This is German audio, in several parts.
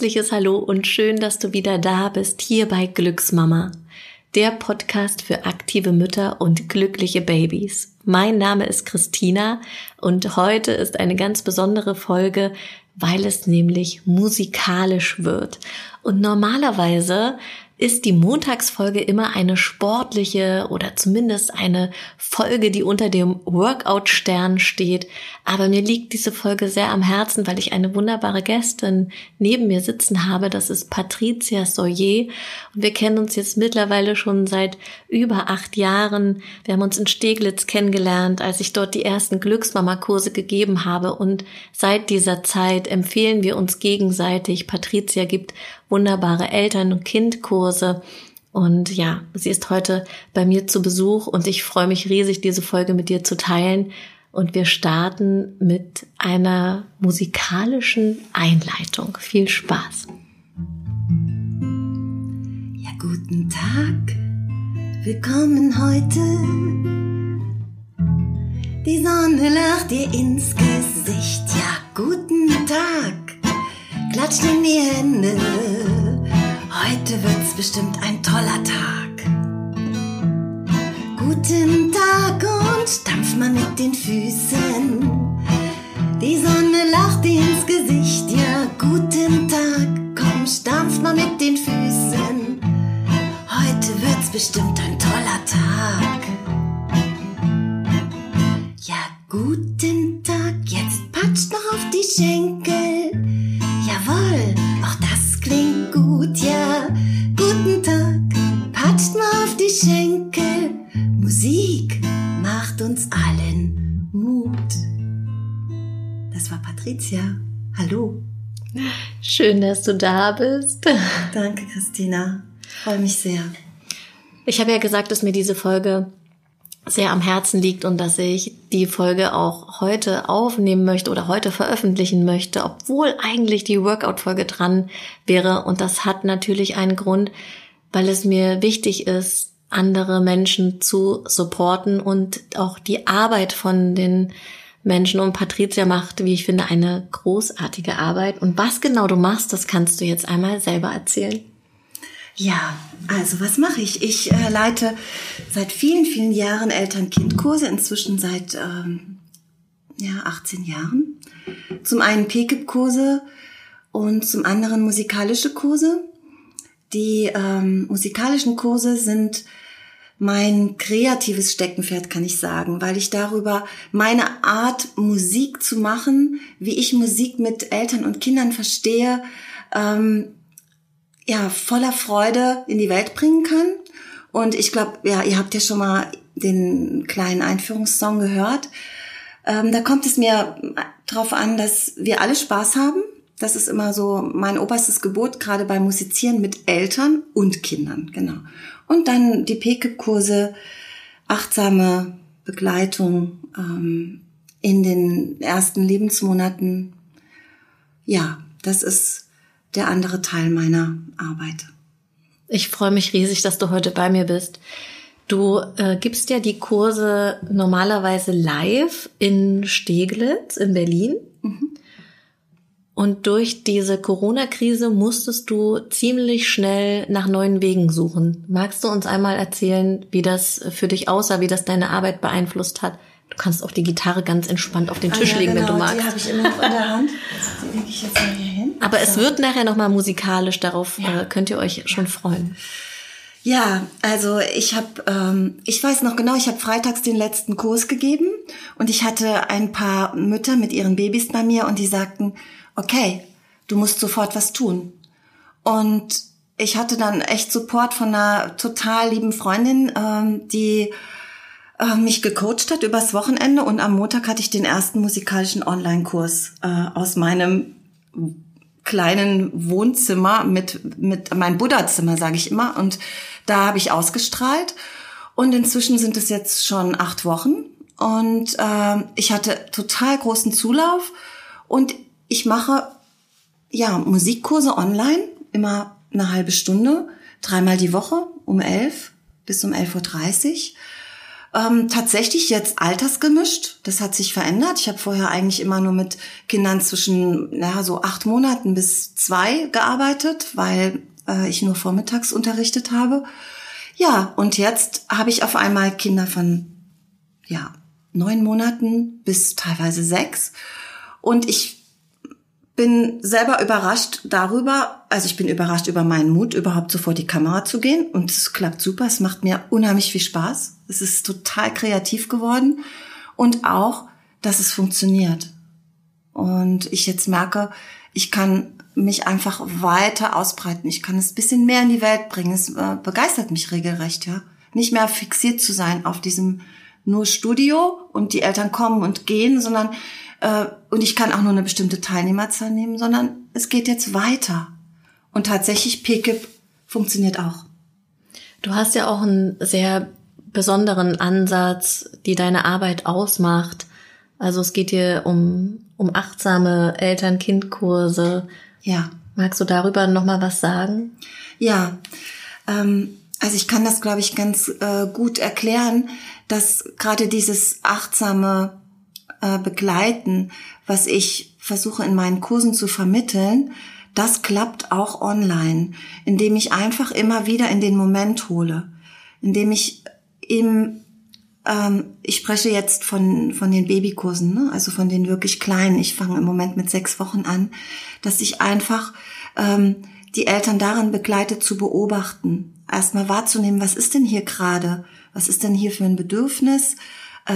herzliches Hallo und schön, dass du wieder da bist, hier bei Glücksmama, der Podcast für aktive Mütter und glückliche Babys. Mein Name ist Christina und heute ist eine ganz besondere Folge, weil es nämlich musikalisch wird. Und normalerweise ist die Montagsfolge immer eine sportliche oder zumindest eine Folge, die unter dem Workout-Stern steht. Aber mir liegt diese Folge sehr am Herzen, weil ich eine wunderbare Gästin neben mir sitzen habe. Das ist Patricia Soyer. Und wir kennen uns jetzt mittlerweile schon seit über acht Jahren. Wir haben uns in Steglitz kennengelernt, als ich dort die ersten Glücksmama-Kurse gegeben habe. Und seit dieser Zeit empfehlen wir uns gegenseitig. Patricia gibt wunderbare Eltern- und Kindkurse. Und ja, sie ist heute bei mir zu Besuch und ich freue mich riesig, diese Folge mit dir zu teilen. Und wir starten mit einer musikalischen Einleitung. Viel Spaß. Ja, guten Tag. Willkommen heute. Die Sonne lacht dir ins Gesicht. Ja, guten Tag. Klatscht in die Hände. Heute wird's bestimmt ein toller Tag. Guten Tag und stampf mal mit den Füßen. Die Sonne lacht dir ins Gesicht. Ja, guten Tag. Komm, stampf mal mit den Füßen. Heute wird's bestimmt ein toller Tag. War Patricia. Hallo. Schön, dass du da bist. Danke, Christina. Freue mich sehr. Ich habe ja gesagt, dass mir diese Folge sehr am Herzen liegt und dass ich die Folge auch heute aufnehmen möchte oder heute veröffentlichen möchte, obwohl eigentlich die Workout-Folge dran wäre. Und das hat natürlich einen Grund, weil es mir wichtig ist, andere Menschen zu supporten und auch die Arbeit von den Menschen und Patricia macht, wie ich finde, eine großartige Arbeit. Und was genau du machst, das kannst du jetzt einmal selber erzählen. Ja, also was mache ich? Ich äh, leite seit vielen, vielen Jahren Eltern-Kind-Kurse, inzwischen seit ähm, ja, 18 Jahren. Zum einen PKIP-Kurse und zum anderen musikalische Kurse. Die ähm, musikalischen Kurse sind mein kreatives Steckenpferd, kann ich sagen, weil ich darüber meine Art, Musik zu machen, wie ich Musik mit Eltern und Kindern verstehe, ähm, ja, voller Freude in die Welt bringen kann. Und ich glaube, ja, ihr habt ja schon mal den kleinen Einführungssong gehört. Ähm, da kommt es mir drauf an, dass wir alle Spaß haben. Das ist immer so mein oberstes Gebot, gerade beim Musizieren mit Eltern und Kindern, genau. Und dann die PKIP-Kurse, achtsame Begleitung ähm, in den ersten Lebensmonaten. Ja, das ist der andere Teil meiner Arbeit. Ich freue mich riesig, dass du heute bei mir bist. Du äh, gibst ja die Kurse normalerweise live in Steglitz in Berlin. Mhm. Und durch diese Corona-Krise musstest du ziemlich schnell nach neuen Wegen suchen. Magst du uns einmal erzählen, wie das für dich aussah, wie das deine Arbeit beeinflusst hat? Du kannst auch die Gitarre ganz entspannt auf den Tisch ah, ja, legen, genau, wenn du genau, magst. Die habe ich immer noch in der Hand. Die lege ich jetzt mal hier hin. Aber so. es wird nachher nochmal musikalisch, darauf ja. äh, könnt ihr euch schon freuen. Ja, also ich habe, ähm, ich weiß noch genau, ich habe freitags den letzten Kurs gegeben und ich hatte ein paar Mütter mit ihren Babys bei mir und die sagten, okay, du musst sofort was tun. Und ich hatte dann echt Support von einer total lieben Freundin, ähm, die äh, mich gecoacht hat übers Wochenende. Und am Montag hatte ich den ersten musikalischen Online-Kurs äh, aus meinem kleinen Wohnzimmer mit mit mein Buddha-Zimmer sage ich immer. Und da habe ich ausgestrahlt. Und inzwischen sind es jetzt schon acht Wochen. Und äh, ich hatte total großen Zulauf. Und ich mache ja Musikkurse online, immer eine halbe Stunde, dreimal die Woche um elf bis um elf Uhr. dreißig. Ähm, tatsächlich jetzt altersgemischt. Das hat sich verändert. Ich habe vorher eigentlich immer nur mit Kindern zwischen ja, so acht Monaten bis zwei gearbeitet, weil äh, ich nur vormittags unterrichtet habe. Ja, und jetzt habe ich auf einmal Kinder von ja neun Monaten bis teilweise sechs. Und ich bin selber überrascht darüber, also ich bin überrascht über meinen Mut, überhaupt so vor die Kamera zu gehen. Und es klappt super, es macht mir unheimlich viel Spaß. Es ist total kreativ geworden. Und auch, dass es funktioniert. Und ich jetzt merke, ich kann mich einfach weiter ausbreiten. Ich kann es bisschen mehr in die Welt bringen. Es äh, begeistert mich regelrecht, ja. Nicht mehr fixiert zu sein auf diesem nur Studio und die Eltern kommen und gehen, sondern äh, und ich kann auch nur eine bestimmte Teilnehmerzahl nehmen, sondern es geht jetzt weiter. Und tatsächlich PKIP funktioniert auch. Du hast ja auch einen sehr besonderen Ansatz, die deine Arbeit ausmacht. Also es geht dir um, um achtsame Eltern-Kind-Kurse. Ja. Magst du darüber nochmal was sagen? Ja, ähm, also ich kann das, glaube ich, ganz äh, gut erklären, dass gerade dieses achtsame äh, begleiten, was ich versuche in meinen Kursen zu vermitteln, das klappt auch online, indem ich einfach immer wieder in den Moment hole, indem ich im ähm, ich spreche jetzt von von den Babykursen, ne? also von den wirklich kleinen. Ich fange im Moment mit sechs Wochen an, dass ich einfach ähm, die Eltern daran begleite zu beobachten, erstmal wahrzunehmen, was ist denn hier gerade, was ist denn hier für ein Bedürfnis,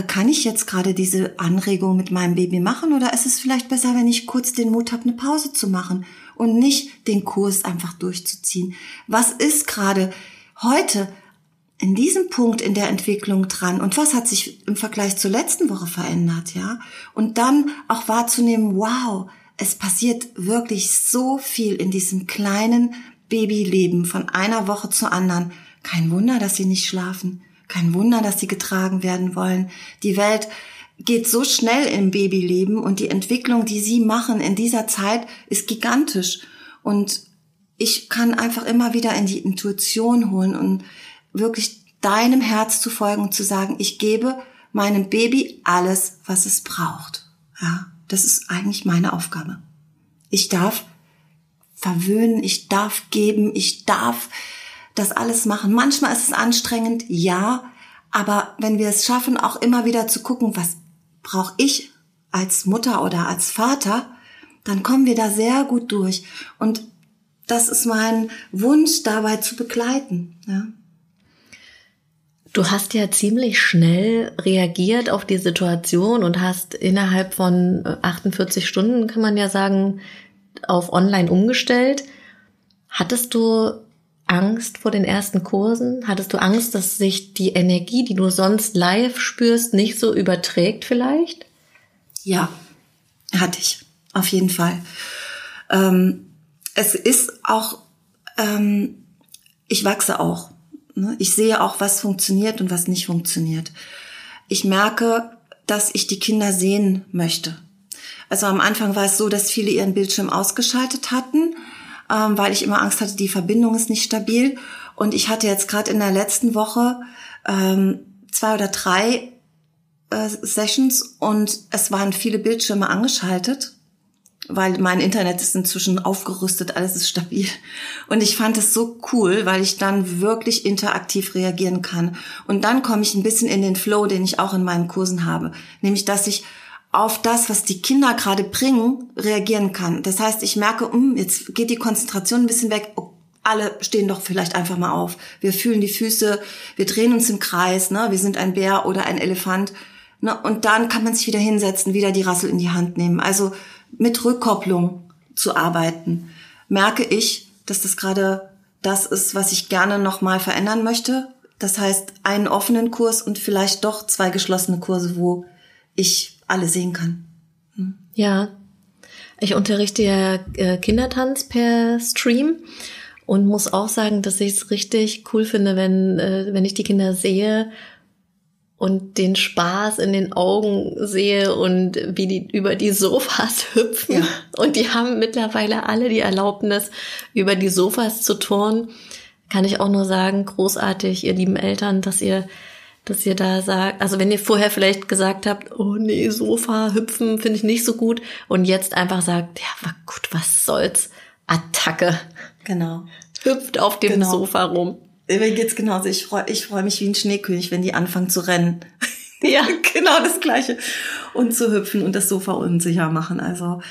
kann ich jetzt gerade diese Anregung mit meinem Baby machen oder ist es vielleicht besser, wenn ich kurz den Mut habe, eine Pause zu machen und nicht den Kurs einfach durchzuziehen? Was ist gerade heute in diesem Punkt in der Entwicklung dran und was hat sich im Vergleich zur letzten Woche verändert, ja? Und dann auch wahrzunehmen, wow, es passiert wirklich so viel in diesem kleinen Babyleben von einer Woche zur anderen. Kein Wunder, dass sie nicht schlafen. Kein Wunder, dass sie getragen werden wollen. Die Welt geht so schnell im Babyleben und die Entwicklung, die sie machen in dieser Zeit, ist gigantisch. Und ich kann einfach immer wieder in die Intuition holen und wirklich deinem Herz zu folgen und zu sagen, ich gebe meinem Baby alles, was es braucht. Ja, das ist eigentlich meine Aufgabe. Ich darf verwöhnen, ich darf geben, ich darf das alles machen. Manchmal ist es anstrengend, ja, aber wenn wir es schaffen, auch immer wieder zu gucken, was brauche ich als Mutter oder als Vater, dann kommen wir da sehr gut durch. Und das ist mein Wunsch, dabei zu begleiten. Ja. Du hast ja ziemlich schnell reagiert auf die Situation und hast innerhalb von 48 Stunden, kann man ja sagen, auf online umgestellt. Hattest du Angst vor den ersten Kursen? Hattest du Angst, dass sich die Energie, die du sonst live spürst, nicht so überträgt vielleicht? Ja, hatte ich. Auf jeden Fall. Ähm, es ist auch, ähm, ich wachse auch. Ne? Ich sehe auch, was funktioniert und was nicht funktioniert. Ich merke, dass ich die Kinder sehen möchte. Also am Anfang war es so, dass viele ihren Bildschirm ausgeschaltet hatten ähm, weil ich immer Angst hatte, die Verbindung ist nicht stabil. Und ich hatte jetzt gerade in der letzten Woche ähm, zwei oder drei äh, Sessions und es waren viele Bildschirme angeschaltet, weil mein Internet ist inzwischen aufgerüstet, alles ist stabil. Und ich fand es so cool, weil ich dann wirklich interaktiv reagieren kann. Und dann komme ich ein bisschen in den Flow, den ich auch in meinen Kursen habe, nämlich dass ich auf das, was die Kinder gerade bringen, reagieren kann. Das heißt, ich merke, hm, jetzt geht die Konzentration ein bisschen weg. Oh, alle stehen doch vielleicht einfach mal auf. Wir fühlen die Füße, wir drehen uns im Kreis, ne? wir sind ein Bär oder ein Elefant. Ne? Und dann kann man sich wieder hinsetzen, wieder die Rassel in die Hand nehmen. Also mit Rückkopplung zu arbeiten, merke ich, dass das gerade das ist, was ich gerne nochmal verändern möchte. Das heißt, einen offenen Kurs und vielleicht doch zwei geschlossene Kurse, wo ich alle sehen kann. Hm? Ja, ich unterrichte ja äh, Kindertanz per Stream und muss auch sagen, dass ich es richtig cool finde, wenn, äh, wenn ich die Kinder sehe und den Spaß in den Augen sehe und wie die über die Sofas hüpfen. Ja. Und die haben mittlerweile alle die Erlaubnis, über die Sofas zu turnen. Kann ich auch nur sagen, großartig, ihr lieben Eltern, dass ihr dass ihr da sagt, also wenn ihr vorher vielleicht gesagt habt, oh nee, Sofa hüpfen finde ich nicht so gut und jetzt einfach sagt, ja, war gut, was soll's, Attacke. Genau. Hüpft auf dem Genau. Sofa rum. Mir geht's genauso. Ich freue ich freu mich wie ein Schneekönig, wenn die anfangen zu rennen. Ja. genau das Gleiche. Und zu hüpfen und das Sofa unsicher machen. Also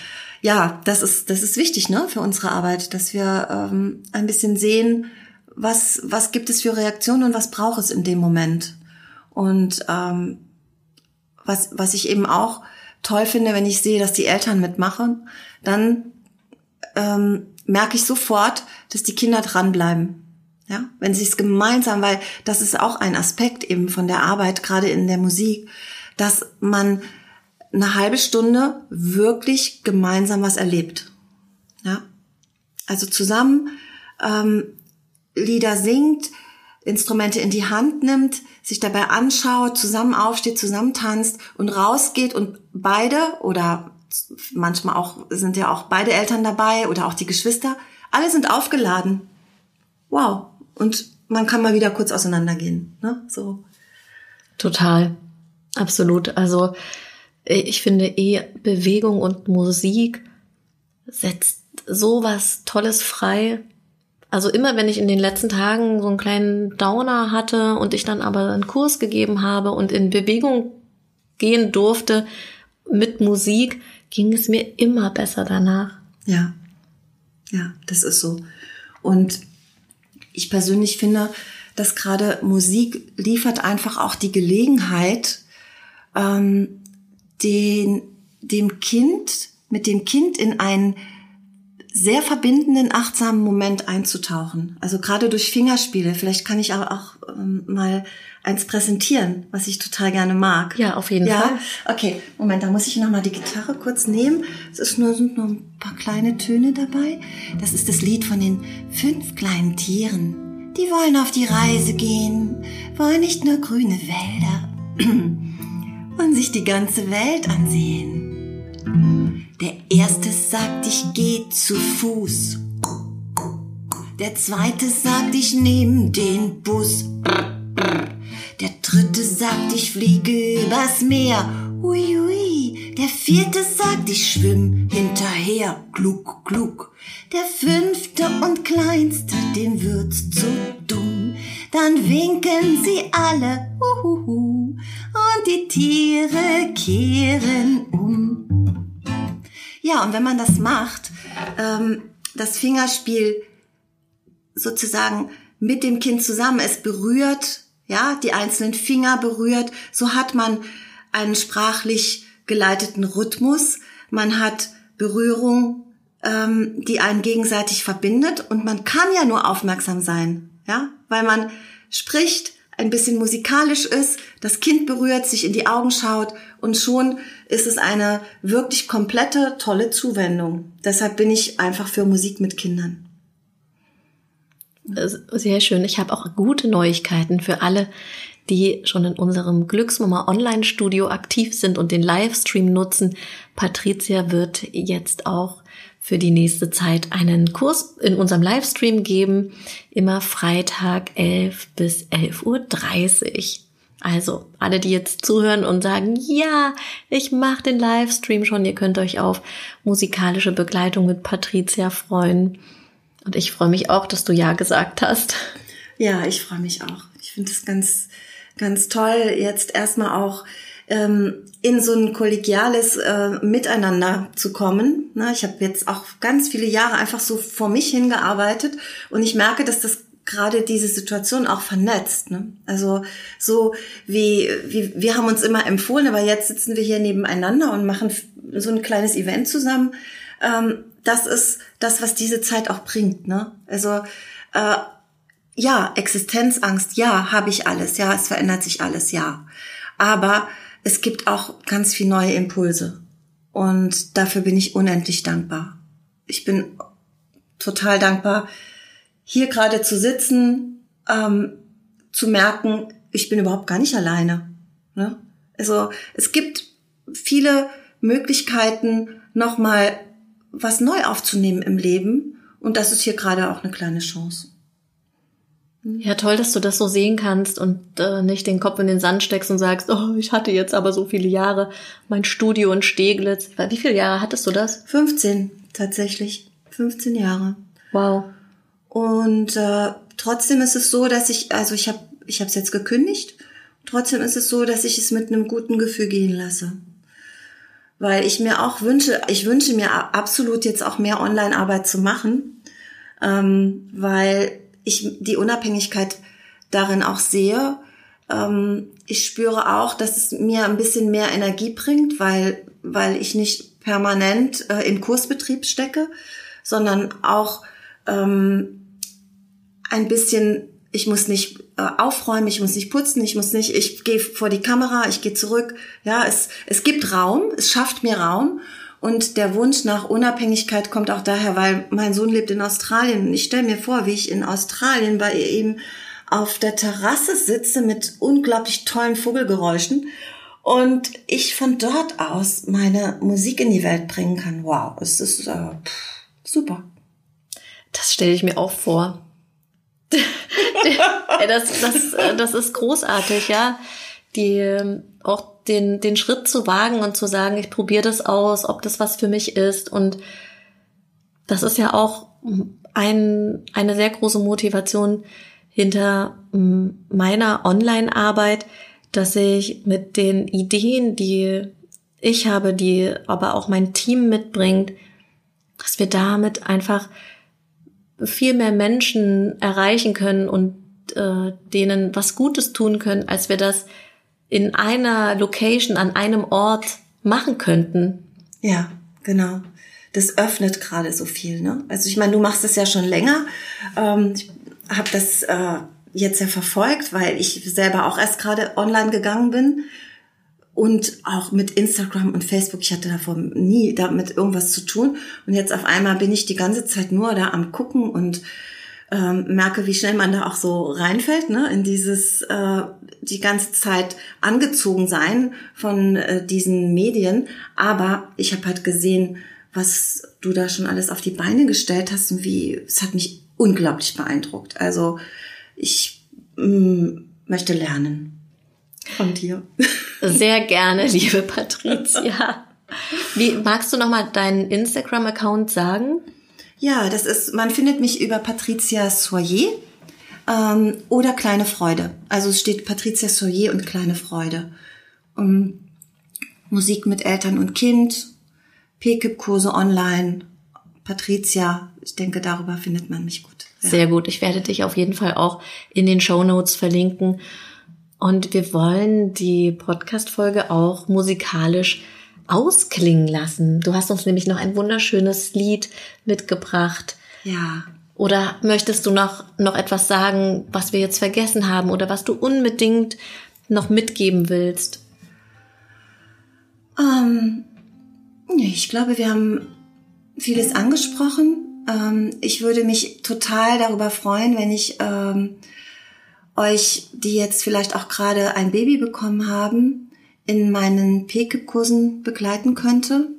ja, das ist, das ist wichtig ne, für unsere Arbeit, dass wir ähm, ein bisschen sehen, was, was gibt es für Reaktionen und was braucht es in dem Moment. Und ähm, was, was ich eben auch toll finde, wenn ich sehe, dass die Eltern mitmachen, dann ähm, merke ich sofort, dass die Kinder dranbleiben. Ja, wenn sie es gemeinsam, weil das ist auch ein Aspekt eben von der Arbeit, gerade in der Musik, dass man eine halbe Stunde wirklich gemeinsam was erlebt. Ja, also zusammen ähm, Lieder singt, Instrumente in die Hand nimmt, sich dabei anschaut, zusammen aufsteht, zusammen tanzt und rausgeht und beide oder manchmal auch sind ja auch beide Eltern dabei oder auch die Geschwister, alle sind aufgeladen. Wow. Und man kann mal wieder kurz auseinandergehen. Ne? So. Total. Absolut. Also ich finde eh Bewegung und Musik setzt sowas Tolles frei. Also immer wenn ich in den letzten Tagen so einen kleinen Downer hatte und ich dann aber einen Kurs gegeben habe und in Bewegung gehen durfte mit Musik, ging es mir immer besser danach. Ja. Ja, das ist so. Und ich persönlich finde, dass gerade Musik liefert einfach auch die Gelegenheit, ähm, den, dem Kind, mit dem Kind in einen sehr verbindenden, achtsamen Moment einzutauchen. Also gerade durch Fingerspiele. Vielleicht kann ich auch, auch ähm, mal eins präsentieren, was ich total gerne mag. Ja, auf jeden ja? Fall. Okay, Moment, da muss ich noch mal die Gitarre kurz nehmen. Es ist nur, sind nur ein paar kleine Töne dabei. Das ist das Lied von den fünf kleinen Tieren. Die wollen auf die Reise gehen, wollen nicht nur grüne Wälder und sich die ganze Welt ansehen. Der erste sagt, ich geh zu Fuß. Der zweite sagt, ich nehm den Bus. Der dritte sagt, ich fliege übers Meer. Ui, ui. Der vierte sagt, ich schwimm hinterher. Klug, klug. Der fünfte und kleinste, dem wird's zu dumm. Dann winken sie alle. Uhuhu. Und die Tiere kehren um. Ja, und wenn man das macht, ähm, das Fingerspiel sozusagen mit dem Kind zusammen, es berührt, ja, die einzelnen Finger berührt, so hat man einen sprachlich geleiteten Rhythmus, man hat Berührung, ähm, die einen gegenseitig verbindet. Und man kann ja nur aufmerksam sein, ja, weil man spricht, ein bisschen musikalisch ist, das Kind berührt, sich in die Augen schaut und schon ist es eine wirklich komplette, tolle Zuwendung. Deshalb bin ich einfach für Musik mit Kindern. Sehr schön. Ich habe auch gute Neuigkeiten für alle, die schon in unserem Glücksmama Online Studio aktiv sind und den Livestream nutzen. Patricia wird jetzt auch für die nächste Zeit einen Kurs in unserem Livestream geben. Immer Freitag 11 bis 11.30 Uhr. Also alle, die jetzt zuhören und sagen, ja, ich mache den Livestream schon, ihr könnt euch auf musikalische Begleitung mit Patricia freuen. Und ich freue mich auch, dass du ja gesagt hast. Ja, ich freue mich auch. Ich finde es ganz, ganz toll, jetzt erstmal auch ähm, in so ein kollegiales äh, Miteinander zu kommen. Na, ich habe jetzt auch ganz viele Jahre einfach so vor mich hingearbeitet und ich merke, dass das gerade diese Situation auch vernetzt. Ne? Also so wie, wie wir haben uns immer empfohlen, aber jetzt sitzen wir hier nebeneinander und machen so ein kleines Event zusammen. Ähm, das ist das, was diese Zeit auch bringt. Ne? Also äh, ja, Existenzangst, ja, habe ich alles, ja, es verändert sich alles, ja. Aber es gibt auch ganz viel neue Impulse. Und dafür bin ich unendlich dankbar. Ich bin total dankbar, hier gerade zu sitzen, ähm, zu merken, ich bin überhaupt gar nicht alleine. Ne? Also es gibt viele Möglichkeiten, nochmal was neu aufzunehmen im Leben. Und das ist hier gerade auch eine kleine Chance. Ja, toll, dass du das so sehen kannst und äh, nicht den Kopf in den Sand steckst und sagst, oh, ich hatte jetzt aber so viele Jahre mein Studio in Steglitz. Wie viele Jahre hattest du das? 15 tatsächlich. 15 Jahre. Wow. Und äh, trotzdem ist es so, dass ich, also ich habe ich habe es jetzt gekündigt. Trotzdem ist es so, dass ich es mit einem guten Gefühl gehen lasse. Weil ich mir auch wünsche, ich wünsche mir absolut jetzt auch mehr Online-Arbeit zu machen, ähm, weil ich die Unabhängigkeit darin auch sehe. Ähm, ich spüre auch, dass es mir ein bisschen mehr Energie bringt, weil, weil ich nicht permanent äh, im Kursbetrieb stecke, sondern auch ähm, ein bisschen, ich muss nicht äh, aufräumen, ich muss nicht putzen, ich muss nicht, ich gehe vor die Kamera, ich gehe zurück. Ja, es, es gibt Raum, es schafft mir Raum. Und der Wunsch nach Unabhängigkeit kommt auch daher, weil mein Sohn lebt in Australien. Und ich stelle mir vor, wie ich in Australien bei ihm auf der Terrasse sitze mit unglaublich tollen Vogelgeräuschen und ich von dort aus meine Musik in die Welt bringen kann. Wow, es ist äh, super. Das stelle ich mir auch vor. das, das, das ist großartig, ja. Die ähm, auch den, den Schritt zu wagen und zu sagen, ich probiere das aus, ob das was für mich ist. Und das ist ja auch ein, eine sehr große Motivation hinter meiner Online-Arbeit, dass ich mit den Ideen, die ich habe, die aber auch mein Team mitbringt, dass wir damit einfach viel mehr Menschen erreichen können und äh, denen was Gutes tun können, als wir das in einer Location, an einem Ort machen könnten. Ja, genau. Das öffnet gerade so viel. Ne? Also ich meine, du machst es ja schon länger. Ähm, ich habe das äh, jetzt ja verfolgt, weil ich selber auch erst gerade online gegangen bin und auch mit Instagram und Facebook. Ich hatte davor nie damit irgendwas zu tun und jetzt auf einmal bin ich die ganze Zeit nur da am gucken und ähm, merke, wie schnell man da auch so reinfällt, ne, in dieses äh, die ganze Zeit angezogen sein von äh, diesen Medien. Aber ich habe halt gesehen, was du da schon alles auf die Beine gestellt hast und wie es hat mich unglaublich beeindruckt. Also ich mh, mm, möchte lernen von dir. Sehr gerne, liebe Patricia. Wie magst du noch mal deinen Instagram-Account sagen? Ja, das ist, man findet mich über Patricia Soyer ähm, oder Kleine Freude. Also es steht Patricia Soyer und Kleine Freude. Um, Musik mit Eltern und Kind, PKIP-Kurse online, Patricia, ich denke, darüber findet man mich gut. Ja. Sehr gut. Ich werde dich auf jeden Fall auch in den Show Notes verlinken. Und wir wollen die Podcast-Folge auch musikalisch ausklingen lassen. Du hast uns nämlich noch ein wunderschönes Lied mitgebracht. Ja. Oder möchtest du noch, noch etwas sagen, was wir jetzt vergessen haben oder was du unbedingt noch mitgeben willst? Ähm, ich glaube, wir haben vieles angesprochen. Ähm, ich würde mich total darüber freuen, wenn ich ähm, euch, die jetzt vielleicht auch gerade ein Baby bekommen haben, in meinen PKIP-Kursen begleiten könnte.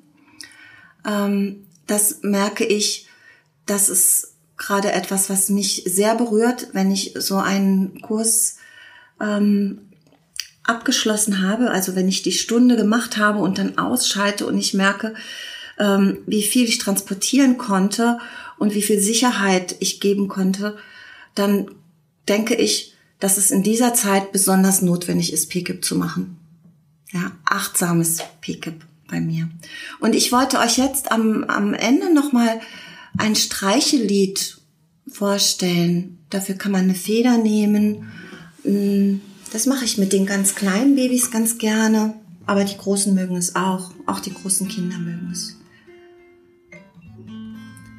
Ähm, das merke ich, das ist gerade etwas, was mich sehr berührt, wenn ich so einen Kurs ähm, abgeschlossen habe, also wenn ich die Stunde gemacht habe und dann ausschalte und ich merke, ähm, wie viel ich transportieren konnte und wie viel Sicherheit ich geben konnte, dann denke ich, dass es in dieser Zeit besonders notwendig ist, PKIP zu machen. Ja, achtsames PKIP bei mir. Und ich wollte euch jetzt am, am Ende nochmal ein Streichelied vorstellen. Dafür kann man eine Feder nehmen. Mm, das mache ich mit den ganz kleinen Babys ganz gerne. Aber die Großen mögen es auch. Auch die großen Kinder mögen es.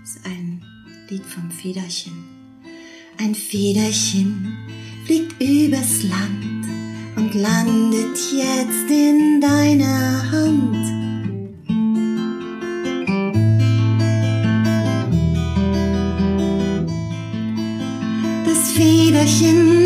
Das ist ein Lied vom Federchen. Ein Federchen fliegt übers Land landet jetzt in deiner Hand. Das Federchen,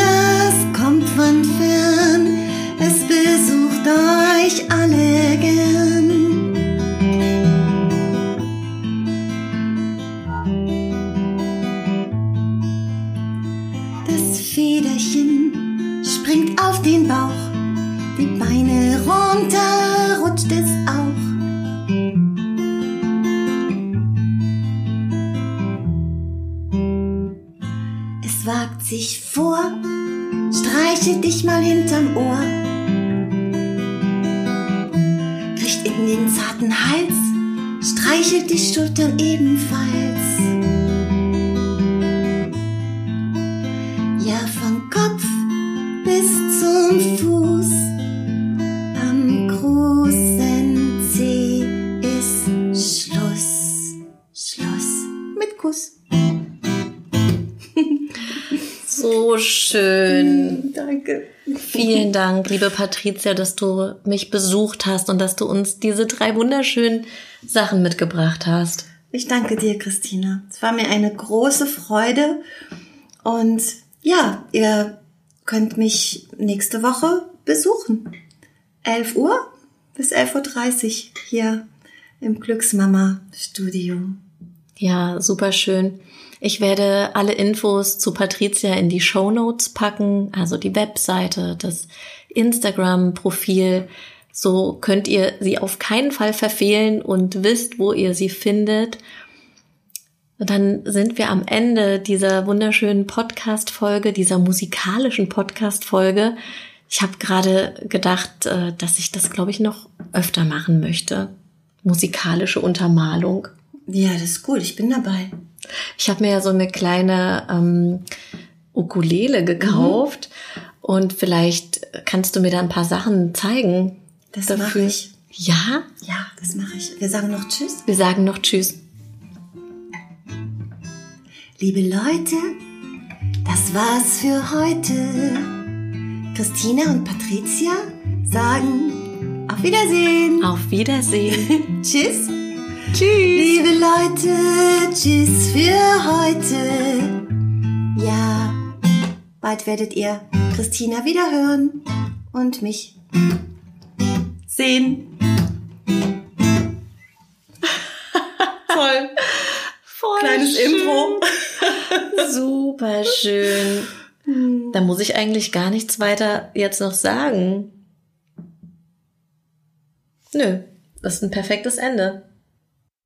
So schön. Danke. Vielen Dank, liebe Patricia, dass du mich besucht hast und dass du uns diese drei wunderschönen Sachen mitgebracht hast. Ich danke dir, Christina. Es war mir eine große Freude. Und ja, ihr könnt mich nächste Woche besuchen. 11 Uhr bis 11.30 Uhr hier im Glücksmama-Studio. Ja, super schön. Ich werde alle Infos zu Patricia in die Show Notes packen, also die Webseite, das Instagram-Profil. So könnt ihr sie auf keinen Fall verfehlen und wisst, wo ihr sie findet. Und dann sind wir am Ende dieser wunderschönen Podcast-Folge, dieser musikalischen Podcast-Folge. Ich habe gerade gedacht, äh, dass ich das, glaube ich, noch öfter machen möchte. Musikalische Untermalung. Ja, das ist gut. Ich bin dabei. Ich habe mir ja so eine kleine ähm, Ukulele gekauft mhm. und vielleicht kannst du mir da ein paar Sachen zeigen. Das mache ich. Ja? Ja, das mache ich. Wir sagen noch Tschüss. Wir sagen noch Tschüss. Liebe Leute, das war's für heute. Christina und Patricia sagen auf Wiedersehen. Auf Wiedersehen. tschüss. Tschüss. Liebe Leute, tschüss für heute. Ja, bald werdet ihr Christina wieder hören und mich sehen. Toll. Kleines schön. Intro. Super schön. Da muss ich eigentlich gar nichts weiter jetzt noch sagen. Nö, das ist ein perfektes Ende.